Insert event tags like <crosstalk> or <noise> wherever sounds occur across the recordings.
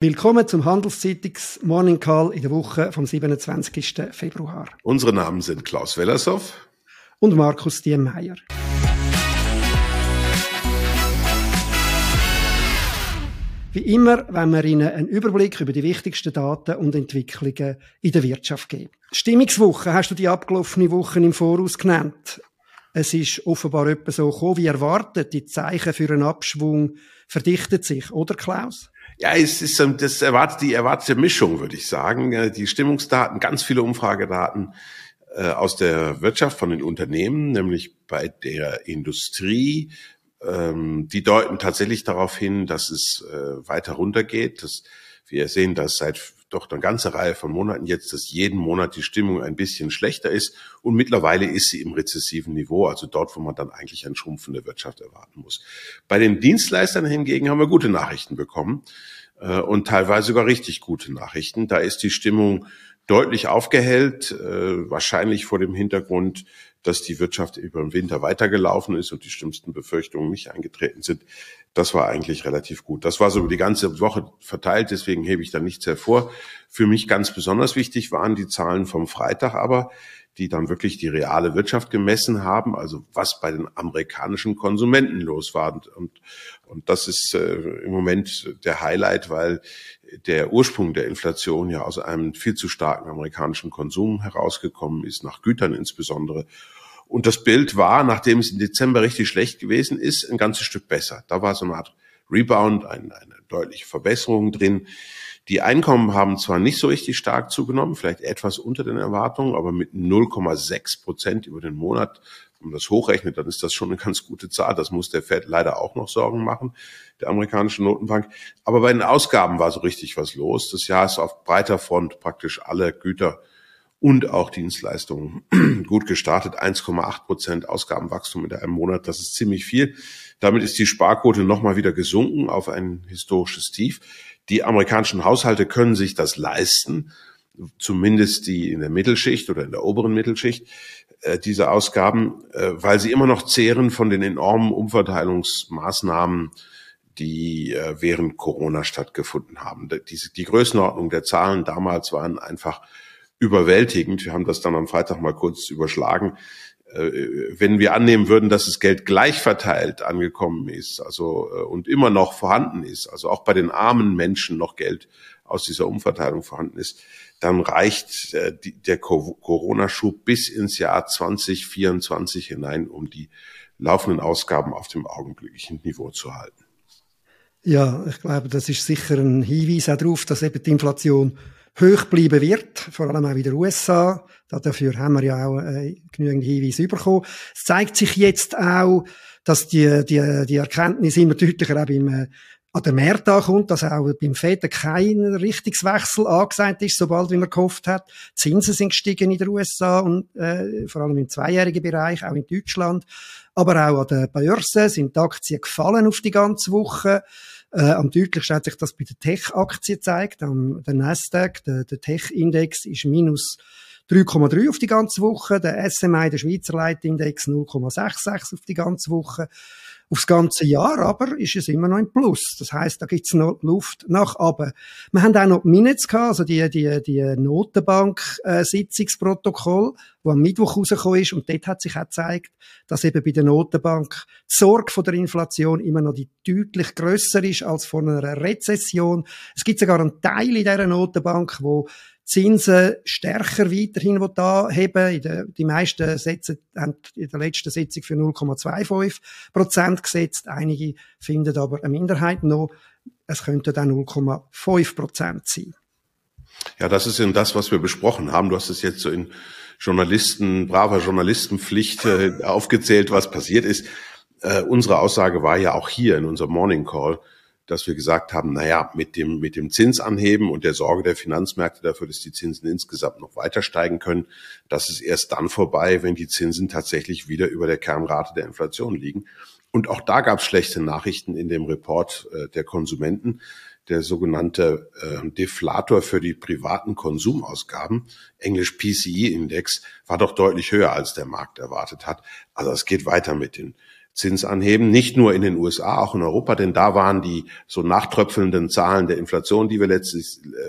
Willkommen zum Handelszeitungs Morning Call in der Woche vom 27. Februar. Unsere Namen sind Klaus Wellershoff und Markus Diemeyer. Wie immer wenn wir Ihnen einen Überblick über die wichtigsten Daten und Entwicklungen in der Wirtschaft geben. Stimmungswoche hast du die abgelaufene Woche im Voraus genannt. Es ist offenbar etwa so gekommen, wie erwartet. Die Zeichen für einen Abschwung verdichtet sich, oder Klaus? Ja, es ist das erwartet die erwartete Mischung, würde ich sagen. Die Stimmungsdaten, ganz viele Umfragedaten äh, aus der Wirtschaft von den Unternehmen, nämlich bei der Industrie, ähm, die deuten tatsächlich darauf hin, dass es äh, weiter runtergeht. Dass wir sehen, dass seit doch eine ganze Reihe von Monaten jetzt, dass jeden Monat die Stimmung ein bisschen schlechter ist und mittlerweile ist sie im rezessiven Niveau, also dort, wo man dann eigentlich eine schrumpfende Wirtschaft erwarten muss. Bei den Dienstleistern hingegen haben wir gute Nachrichten bekommen äh, und teilweise sogar richtig gute Nachrichten. Da ist die Stimmung deutlich aufgehellt, äh, wahrscheinlich vor dem Hintergrund, dass die Wirtschaft über den Winter weitergelaufen ist und die schlimmsten Befürchtungen nicht eingetreten sind. Das war eigentlich relativ gut. Das war so über die ganze Woche verteilt, deswegen hebe ich da nichts hervor. Für mich ganz besonders wichtig waren die Zahlen vom Freitag aber, die dann wirklich die reale Wirtschaft gemessen haben, also was bei den amerikanischen Konsumenten los war. Und, und das ist äh, im Moment der Highlight, weil der Ursprung der Inflation ja aus einem viel zu starken amerikanischen Konsum herausgekommen ist, nach Gütern insbesondere. Und das Bild war, nachdem es im Dezember richtig schlecht gewesen ist, ein ganzes Stück besser. Da war so eine Art Rebound, eine, eine deutliche Verbesserung drin. Die Einkommen haben zwar nicht so richtig stark zugenommen, vielleicht etwas unter den Erwartungen, aber mit 0,6 Prozent über den Monat wenn man das hochrechnet, dann ist das schon eine ganz gute Zahl. Das muss der Fed leider auch noch Sorgen machen, der amerikanischen Notenbank. Aber bei den Ausgaben war so richtig was los. Das Jahr ist auf breiter Front praktisch alle Güter und auch Dienstleistungen <clears throat> gut gestartet. 1,8 Prozent Ausgabenwachstum in einem Monat, das ist ziemlich viel. Damit ist die Sparquote nochmal wieder gesunken auf ein historisches Tief. Die amerikanischen Haushalte können sich das leisten, zumindest die in der Mittelschicht oder in der oberen Mittelschicht. Äh, diese Ausgaben, äh, weil sie immer noch zehren von den enormen Umverteilungsmaßnahmen, die äh, während Corona stattgefunden haben. Die Größenordnung der Zahlen damals waren einfach überwältigend. Wir haben das dann am Freitag mal kurz überschlagen. Wenn wir annehmen würden, dass das Geld gleich verteilt angekommen ist, also und immer noch vorhanden ist, also auch bei den armen Menschen noch Geld aus dieser Umverteilung vorhanden ist, dann reicht äh, der Corona-Schub bis ins Jahr 2024 hinein, um die laufenden Ausgaben auf dem augenblicklichen Niveau zu halten. Ja, ich glaube, das ist sicher ein Hinweis auch darauf, dass eben die Inflation hoch bleiben wird, vor allem auch in den USA. Dafür haben wir ja auch äh, genügend Hinweise bekommen. Es zeigt sich jetzt auch, dass die, die, die Erkenntnis immer deutlicher auch beim äh, an der Märkte ankommt, dass auch beim FED kein Richtungswechsel angesagt ist, sobald wie man gehofft hat. Die Zinsen sind gestiegen in den USA und äh, vor allem im zweijährigen Bereich, auch in Deutschland. Aber auch an der Börse sind die Aktien gefallen auf die ganze Woche. Äh, am deutlichsten hat sich das bei den Tech-Aktien gezeigt. Am, der Nasdaq, der, der Tech-Index, ist minus 3,3 auf die ganze Woche. Der SMI, der Schweizer Leitindex, 0,66 auf die ganze Woche. Aufs ganze Jahr aber ist es immer noch ein Plus. Das heißt, da gibt's noch Luft nach oben. Wir haben auch noch die Minutes gehabt, also die, die, die Notenbank-Sitzungsprotokoll, wo am Mittwoch rausgekommen ist. Und dort hat sich auch gezeigt, dass eben bei der Notenbank die Sorge vor der Inflation immer noch die deutlich grösser ist als vor einer Rezession. Es gibt sogar einen Teil in dieser Notenbank, wo Zinsen stärker weiterhin da heben. Der, die meisten Sätze haben in der letzten Sitzung für 0,25 Prozent gesetzt. Einige finden aber eine Minderheit noch. Es könnte dann 0,5 Prozent sein. Ja, das ist eben das, was wir besprochen haben. Du hast es jetzt so in Journalisten, braver Journalistenpflicht äh, aufgezählt, was passiert ist. Äh, unsere Aussage war ja auch hier in unserem Morning Call, dass wir gesagt haben, naja, mit dem, mit dem Zinsanheben und der Sorge der Finanzmärkte dafür, dass die Zinsen insgesamt noch weiter steigen können, das ist erst dann vorbei, wenn die Zinsen tatsächlich wieder über der Kernrate der Inflation liegen. Und auch da gab es schlechte Nachrichten in dem Report äh, der Konsumenten. Der sogenannte äh, Deflator für die privaten Konsumausgaben, englisch PCE-Index, war doch deutlich höher, als der Markt erwartet hat. Also es geht weiter mit den Zins anheben, nicht nur in den USA, auch in Europa, denn da waren die so nachtröpfelnden Zahlen der Inflation, die wir letzte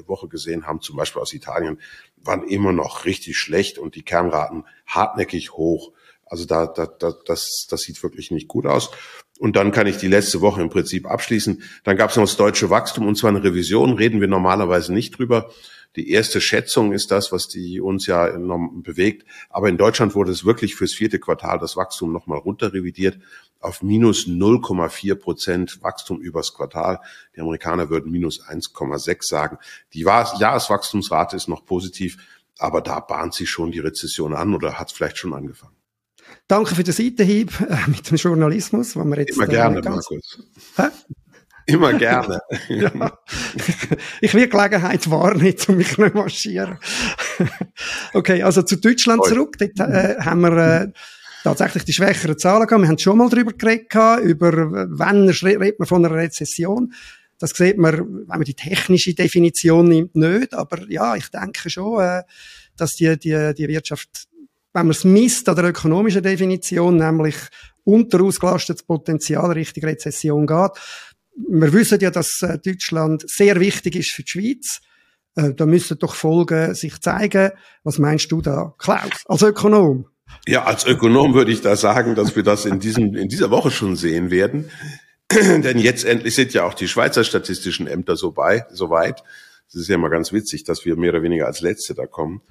Woche gesehen haben, zum Beispiel aus Italien, waren immer noch richtig schlecht und die Kernraten hartnäckig hoch. Also da, da, da das, das sieht wirklich nicht gut aus. Und dann kann ich die letzte Woche im Prinzip abschließen. Dann gab es noch das deutsche Wachstum und zwar eine Revision, reden wir normalerweise nicht drüber. Die erste Schätzung ist das, was die uns ja enorm bewegt. Aber in Deutschland wurde es wirklich fürs vierte Quartal das Wachstum nochmal runterrevidiert auf minus 0,4 Prozent Wachstum übers Quartal. Die Amerikaner würden minus 1,6 sagen. Die Jahreswachstumsrate ist noch positiv, aber da bahnt sich schon die Rezession an oder hat es vielleicht schon angefangen. Danke für den Seitenhieb äh, mit dem Journalismus, wo wir jetzt immer äh, gerne, Markus. Hä? Immer gerne. <laughs> ja. Ich will Gelegenheit wahrnehmen, um mich nicht marschieren. okay, also zu Deutschland zurück. Dort äh, haben wir äh, tatsächlich die schwächeren Zahlen gehabt. Wir haben schon mal darüber geredet, über wann redet man von einer Rezession. Das sieht man, wenn man die technische Definition nimmt, nicht. Aber ja, ich denke schon, äh, dass die, die, die Wirtschaft, wenn man es misst an der ökonomischen Definition, nämlich unterausgelastetes Potenzial Richtung Rezession geht, wir wissen ja, dass äh, Deutschland sehr wichtig ist für die Schweiz. Äh, da müssen doch Folgen sich zeigen. Was meinst du da, Klaus, als Ökonom? Ja, als Ökonom würde ich da sagen, dass wir das in, diesem, in dieser Woche schon sehen werden. <clears throat> Denn jetzt endlich sind ja auch die Schweizer statistischen Ämter so, bei, so weit. Es ist ja mal ganz witzig, dass wir mehr oder weniger als Letzte da kommen,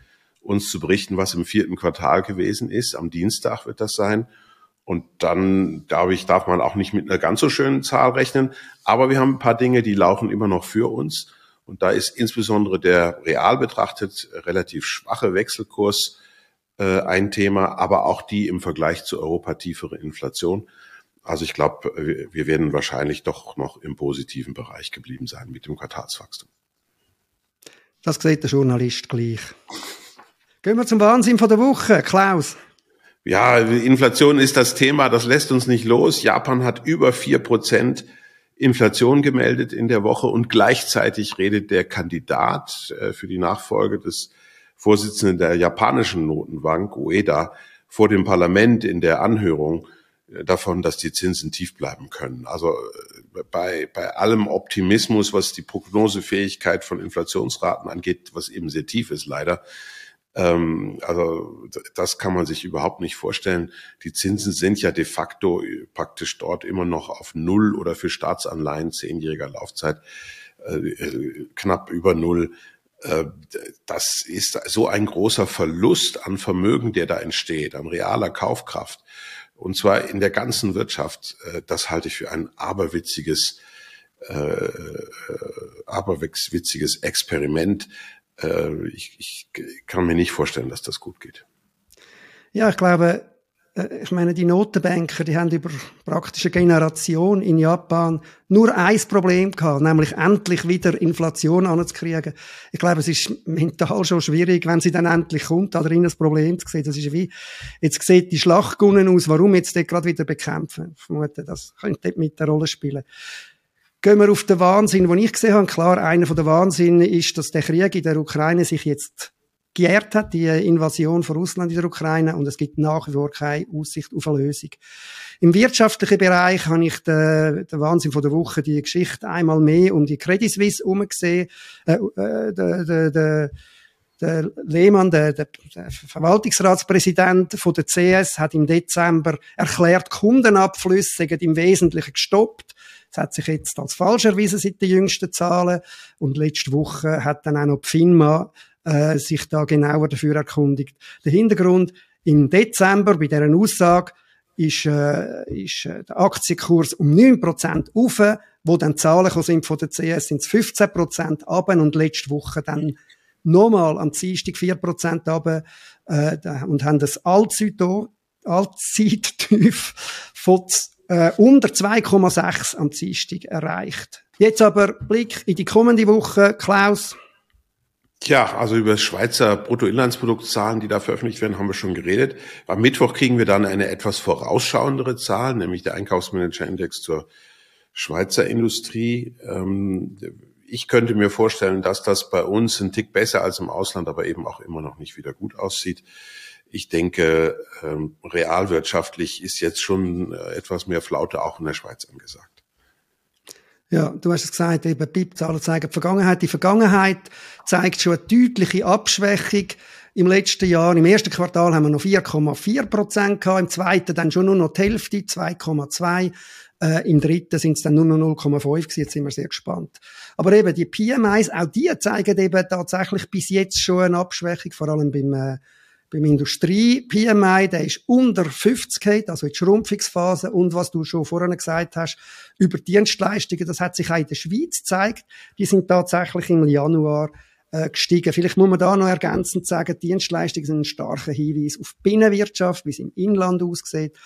uns zu berichten, was im vierten Quartal gewesen ist. Am Dienstag wird das sein. Und dann, glaube ich, darf man auch nicht mit einer ganz so schönen Zahl rechnen. Aber wir haben ein paar Dinge, die laufen immer noch für uns. Und da ist insbesondere der real betrachtet relativ schwache Wechselkurs äh, ein Thema, aber auch die im Vergleich zu Europa tiefere Inflation. Also ich glaube, wir werden wahrscheinlich doch noch im positiven Bereich geblieben sein mit dem Quartalswachstum. Das sieht der Journalist gleich. Gehen wir zum Wahnsinn von der Woche. Klaus. Ja, Inflation ist das Thema, das lässt uns nicht los. Japan hat über vier Prozent Inflation gemeldet in der Woche und gleichzeitig redet der Kandidat äh, für die Nachfolge des Vorsitzenden der japanischen Notenbank, Ueda, vor dem Parlament in der Anhörung äh, davon, dass die Zinsen tief bleiben können. Also äh, bei, bei allem Optimismus, was die Prognosefähigkeit von Inflationsraten angeht, was eben sehr tief ist leider, ähm, also das kann man sich überhaupt nicht vorstellen. Die Zinsen sind ja de facto praktisch dort immer noch auf Null oder für Staatsanleihen zehnjähriger Laufzeit äh, äh, knapp über Null. Äh, das ist so ein großer Verlust an Vermögen, der da entsteht, an realer Kaufkraft. Und zwar in der ganzen Wirtschaft. Äh, das halte ich für ein aberwitziges, äh, aberwitziges Experiment, äh, ich, ich kann mir nicht vorstellen, dass das gut geht. Ja, ich glaube, äh, ich meine, die Notenbanker, die haben über praktische Generation in Japan nur ein Problem gehabt, nämlich endlich wieder Inflation anzukriegen. Ich glaube, es ist mental schon schwierig, wenn sie dann endlich kommt, da drin ein Problem zu sehen. Das ist wie, jetzt sieht die Schlachtgunnen aus, warum jetzt gerade wieder bekämpfen? Ich vermute, das könnte mit der Rolle spielen. Gehen wir auf den Wahnsinn, den ich gesehen habe. Klar, einer der Wahnsinn ist, dass der Krieg in der Ukraine sich jetzt geehrt hat, die Invasion von Russland in der Ukraine, und es gibt nach wie vor keine Aussicht auf eine Lösung. Im wirtschaftlichen Bereich habe ich den, den Wahnsinn von der Woche, die Geschichte einmal mehr um die Credit Suisse umgesehen. Äh, äh, der, der, der, der Lehmann, der, der, der Verwaltungsratspräsident von der CS, hat im Dezember erklärt, Kundenabflüsse seien im Wesentlichen gestoppt. Das hat sich jetzt als falsch erwiesen seit den jüngsten Zahlen. Und letzte Woche hat dann auch noch die FINMA äh, sich da genauer dafür erkundigt. Der Hintergrund im Dezember bei deren Aussage ist, äh, ist äh, der Aktienkurs um 9% auf, wo dann Zahlen sind von der CS sind es 15% ab und letzte Woche dann nochmal am Dienstag 4% runter, äh, und haben das Allzeittief von äh, unter 2,6 am Dienstag erreicht. Jetzt aber Blick in die kommende Woche. Klaus, Tja, also über Schweizer Bruttoinlandsproduktzahlen, die da veröffentlicht werden, haben wir schon geredet. Am Mittwoch kriegen wir dann eine etwas vorausschauendere Zahl, nämlich der Einkaufsmanager-Index zur Schweizer Industrie. Ähm, ich könnte mir vorstellen, dass das bei uns ein Tick besser als im Ausland, aber eben auch immer noch nicht wieder gut aussieht. Ich denke, ähm, realwirtschaftlich ist jetzt schon äh, etwas mehr Flaute auch in der Schweiz angesagt. Ja, du hast es gesagt, eben BIP-Zahlen zeigen die Vergangenheit. Die Vergangenheit zeigt schon eine deutliche Abschwächung. Im letzten Jahr, im ersten Quartal haben wir noch 4,4 Prozent gehabt, im zweiten dann schon nur noch die Hälfte, 2,2. Äh, Im dritten sind es dann nur noch 0,5 gewesen. Jetzt sind wir sehr gespannt. Aber eben die PMIs, auch die zeigen eben tatsächlich bis jetzt schon eine Abschwächung, vor allem beim äh, beim Industrie-PMI, der ist unter 50 also in der Schrumpfungsphase. Und was du schon vorhin gesagt hast, über Dienstleistungen, das hat sich auch in der Schweiz gezeigt. Die sind tatsächlich im Januar äh, gestiegen. Vielleicht muss man da noch ergänzend sagen, Dienstleistungen sind ein starker Hinweis auf die Binnenwirtschaft, wie es im Inland aussieht.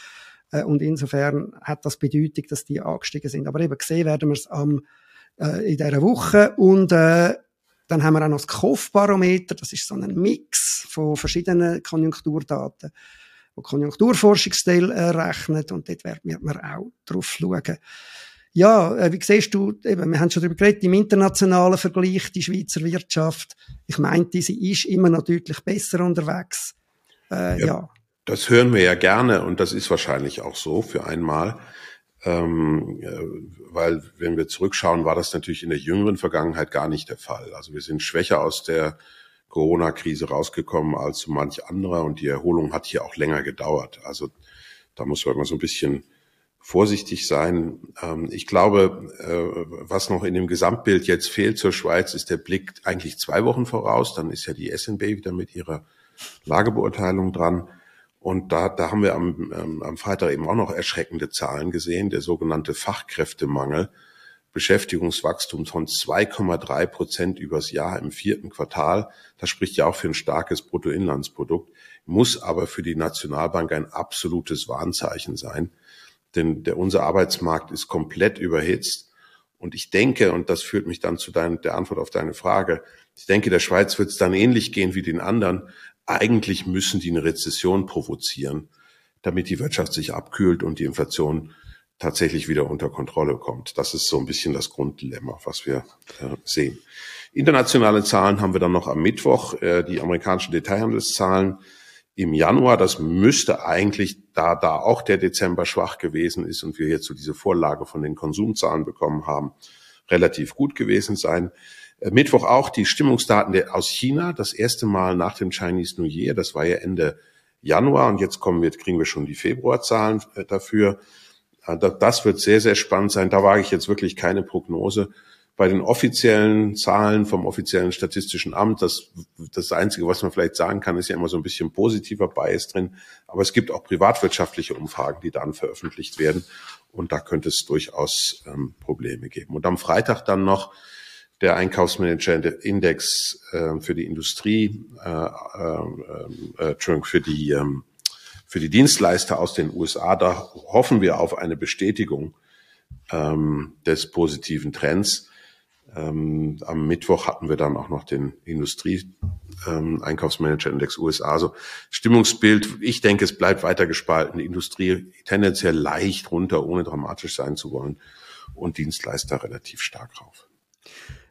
Äh, und insofern hat das Bedeutung, dass die angestiegen sind. Aber eben gesehen werden wir es am, äh, in dieser Woche. Und äh, dann haben wir auch noch das Kopfbarometer, das ist so ein Mix von verschiedenen Konjunkturdaten, wo die Konjunkturforschungsstelle errechnet und dort wird man auch drauf schauen. Ja, äh, wie siehst du, eben, wir haben schon darüber geredet, im internationalen Vergleich, die Schweizer Wirtschaft, ich meinte, sie ist immer noch deutlich besser unterwegs. Äh, ja, ja. Das hören wir ja gerne und das ist wahrscheinlich auch so für einmal ähm, weil wenn wir zurückschauen, war das natürlich in der jüngeren Vergangenheit gar nicht der Fall. Also wir sind schwächer aus der Corona-Krise rausgekommen als so manch anderer und die Erholung hat hier auch länger gedauert. Also da muss man immer so ein bisschen vorsichtig sein. Ähm, ich glaube, äh, was noch in dem Gesamtbild jetzt fehlt zur Schweiz, ist der Blick eigentlich zwei Wochen voraus. Dann ist ja die SNB wieder mit ihrer Lagebeurteilung dran. Und da, da haben wir am, ähm, am Freitag eben auch noch erschreckende Zahlen gesehen. Der sogenannte Fachkräftemangel, Beschäftigungswachstum von 2,3 Prozent übers Jahr im vierten Quartal. Das spricht ja auch für ein starkes Bruttoinlandsprodukt, muss aber für die Nationalbank ein absolutes Warnzeichen sein. Denn der, unser Arbeitsmarkt ist komplett überhitzt. Und ich denke, und das führt mich dann zu dein, der Antwort auf deine Frage, ich denke, der Schweiz wird es dann ähnlich gehen wie den anderen eigentlich müssen die eine Rezession provozieren, damit die Wirtschaft sich abkühlt und die Inflation tatsächlich wieder unter Kontrolle kommt. Das ist so ein bisschen das Grunddilemma, was wir äh, sehen. Internationale Zahlen haben wir dann noch am Mittwoch, äh, die amerikanischen Detailhandelszahlen im Januar. Das müsste eigentlich, da da auch der Dezember schwach gewesen ist und wir so diese Vorlage von den Konsumzahlen bekommen haben, relativ gut gewesen sein. Äh, Mittwoch auch die Stimmungsdaten der, aus China, das erste Mal nach dem Chinese New Year, das war ja Ende Januar und jetzt kommen wir, kriegen wir schon die Februarzahlen äh, dafür. Äh, das wird sehr, sehr spannend sein. Da wage ich jetzt wirklich keine Prognose. Bei den offiziellen Zahlen vom offiziellen Statistischen Amt, das, das Einzige, was man vielleicht sagen kann, ist ja immer so ein bisschen positiver Bias drin. Aber es gibt auch privatwirtschaftliche Umfragen, die dann veröffentlicht werden. Und da könnte es durchaus ähm, Probleme geben. Und am Freitag dann noch der Einkaufsmanager-Index äh, für die Industrie, äh, äh, äh, für die ähm, für die Dienstleister aus den USA. Da hoffen wir auf eine Bestätigung ähm, des positiven Trends. Ähm, am Mittwoch hatten wir dann auch noch den Industrie ähm, USA. Also Stimmungsbild, ich denke, es bleibt weiter gespalten. Die Industrie tendenziell leicht runter, ohne dramatisch sein zu wollen und Dienstleister relativ stark rauf.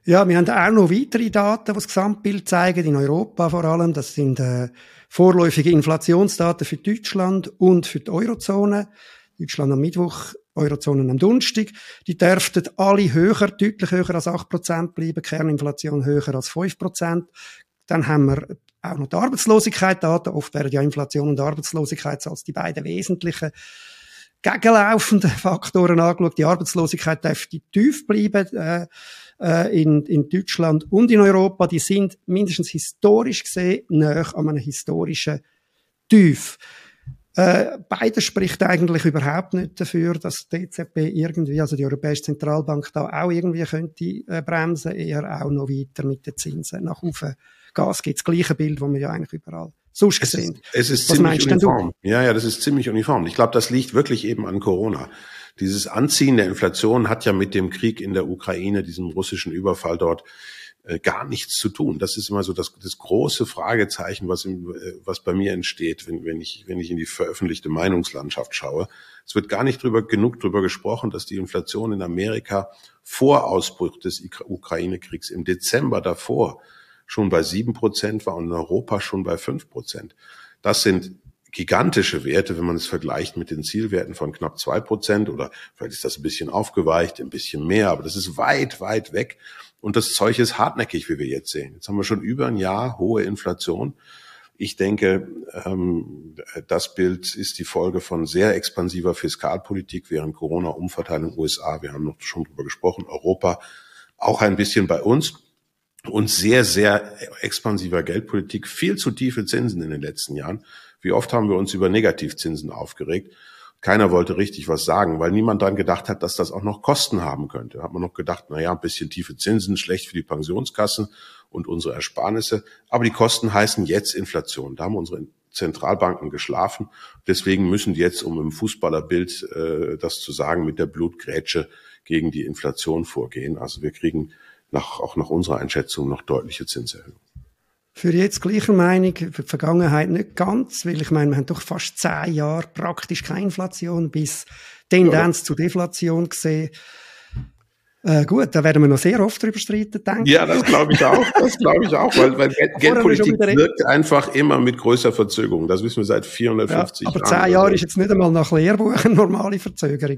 Ja, wir haben auch noch weitere Daten, die das Gesamtbild zeigen, in Europa vor allem. Das sind äh, vorläufige Inflationsdaten für Deutschland und für die Eurozone. Deutschland am Mittwoch, Eurozone am Donnerstag. Die dürften alle höher, deutlich höher als 8% bleiben, Kerninflation höher als 5%. Dann haben wir auch noch die Arbeitslosigkeit Daten. Oft werden ja Inflation und Arbeitslosigkeit als die beiden wesentlichen gegenlaufenden <laughs> Faktoren angeschaut. Die Arbeitslosigkeit dürfte tief bleiben. Äh, äh, in, in Deutschland und in Europa, die sind mindestens historisch gesehen näher an einem historischen Tief. Äh, beides spricht eigentlich überhaupt nicht dafür, dass die EZB irgendwie, also die Europäische Zentralbank, da auch irgendwie könnte äh, bremsen, eher auch noch weiter mit den Zinsen nach oben. Gas gibt das gleiche Bild, wo wir ja eigentlich überall sonst es ist, es ist Was ziemlich uniform. Ja, ja, das ist ziemlich uniform. Ich glaube, das liegt wirklich eben an Corona. Dieses Anziehen der Inflation hat ja mit dem Krieg in der Ukraine, diesem russischen Überfall dort, äh, gar nichts zu tun. Das ist immer so das, das große Fragezeichen, was, im, äh, was bei mir entsteht, wenn, wenn, ich, wenn ich in die veröffentlichte Meinungslandschaft schaue. Es wird gar nicht drüber, genug drüber gesprochen, dass die Inflation in Amerika vor Ausbruch des Ukraine-Kriegs im Dezember davor schon bei sieben Prozent war und in Europa schon bei fünf Prozent. Das sind gigantische Werte, wenn man es vergleicht mit den Zielwerten von knapp zwei Prozent oder vielleicht ist das ein bisschen aufgeweicht, ein bisschen mehr, aber das ist weit, weit weg. Und das Zeug ist hartnäckig, wie wir jetzt sehen. Jetzt haben wir schon über ein Jahr hohe Inflation. Ich denke, ähm, das Bild ist die Folge von sehr expansiver Fiskalpolitik während Corona-Umverteilung USA. Wir haben noch schon drüber gesprochen. Europa auch ein bisschen bei uns und sehr, sehr expansiver Geldpolitik. Viel zu tiefe Zinsen in den letzten Jahren. Wie oft haben wir uns über Negativzinsen aufgeregt? Keiner wollte richtig was sagen, weil niemand daran gedacht hat, dass das auch noch Kosten haben könnte. Da hat man noch gedacht, na ja, ein bisschen tiefe Zinsen, schlecht für die Pensionskassen und unsere Ersparnisse. Aber die Kosten heißen jetzt Inflation. Da haben unsere Zentralbanken geschlafen. Deswegen müssen die jetzt, um im Fußballerbild äh, das zu sagen, mit der Blutgrätsche gegen die Inflation vorgehen. Also wir kriegen nach, auch nach unserer Einschätzung noch deutliche Zinserhöhungen. Für jetzt gleicher Meinung, für die Vergangenheit nicht ganz, weil ich meine, wir haben doch fast zehn Jahre praktisch keine Inflation bis Tendenz ja. zu Deflation gesehen. Äh, gut, da werden wir noch sehr oft drüber streiten, denke ich. Ja, das glaube ich auch. Das glaube ich auch, weil, weil <laughs> Geld, Geldpolitik wirkt einfach immer mit größer Verzögerung. Das wissen wir seit 450 ja, aber Jahren. Aber zehn Jahre ist jetzt nicht einmal nach Lehrbuch eine <laughs> normale Verzögerung.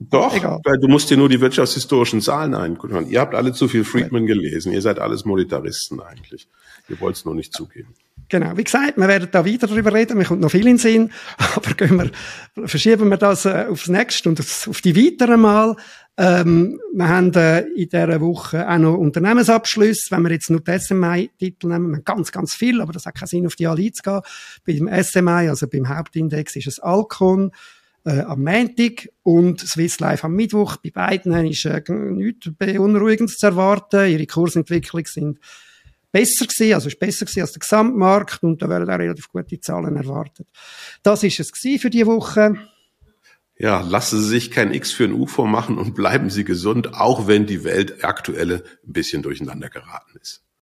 Doch, Egal. weil du musst dir nur die wirtschaftshistorischen Zahlen eingucken. Ihr habt alle zu viel Friedman gelesen. Ihr seid alles Monetaristen eigentlich. Ihr wollt es nur nicht zugeben. Genau, wie gesagt, wir werden da weiter darüber reden, mir kommt noch viel in den Sinn, <laughs> aber gehen wir, verschieben wir das äh, aufs nächste und auf die weiteren Mal. Ähm, wir haben äh, in dieser Woche auch noch Unternehmensabschlüsse, wenn wir jetzt nur die SMI-Titel nehmen, wir ganz, ganz viel, aber das hat keinen Sinn, auf die alle einzugehen. Beim SMI, also beim Hauptindex, ist es Alcon, äh, am Montag und Swiss Life am Mittwoch. Bei beiden ist äh, nichts Beunruhigendes zu erwarten. Ihre Kursentwicklungen sind besser gewesen, also ist besser gewesen als der Gesamtmarkt und da werden auch relativ gute Zahlen erwartet. Das ist es für die Woche. Ja, lassen Sie sich kein X für ein U vormachen und bleiben Sie gesund, auch wenn die Welt aktuelle ein bisschen durcheinander geraten ist.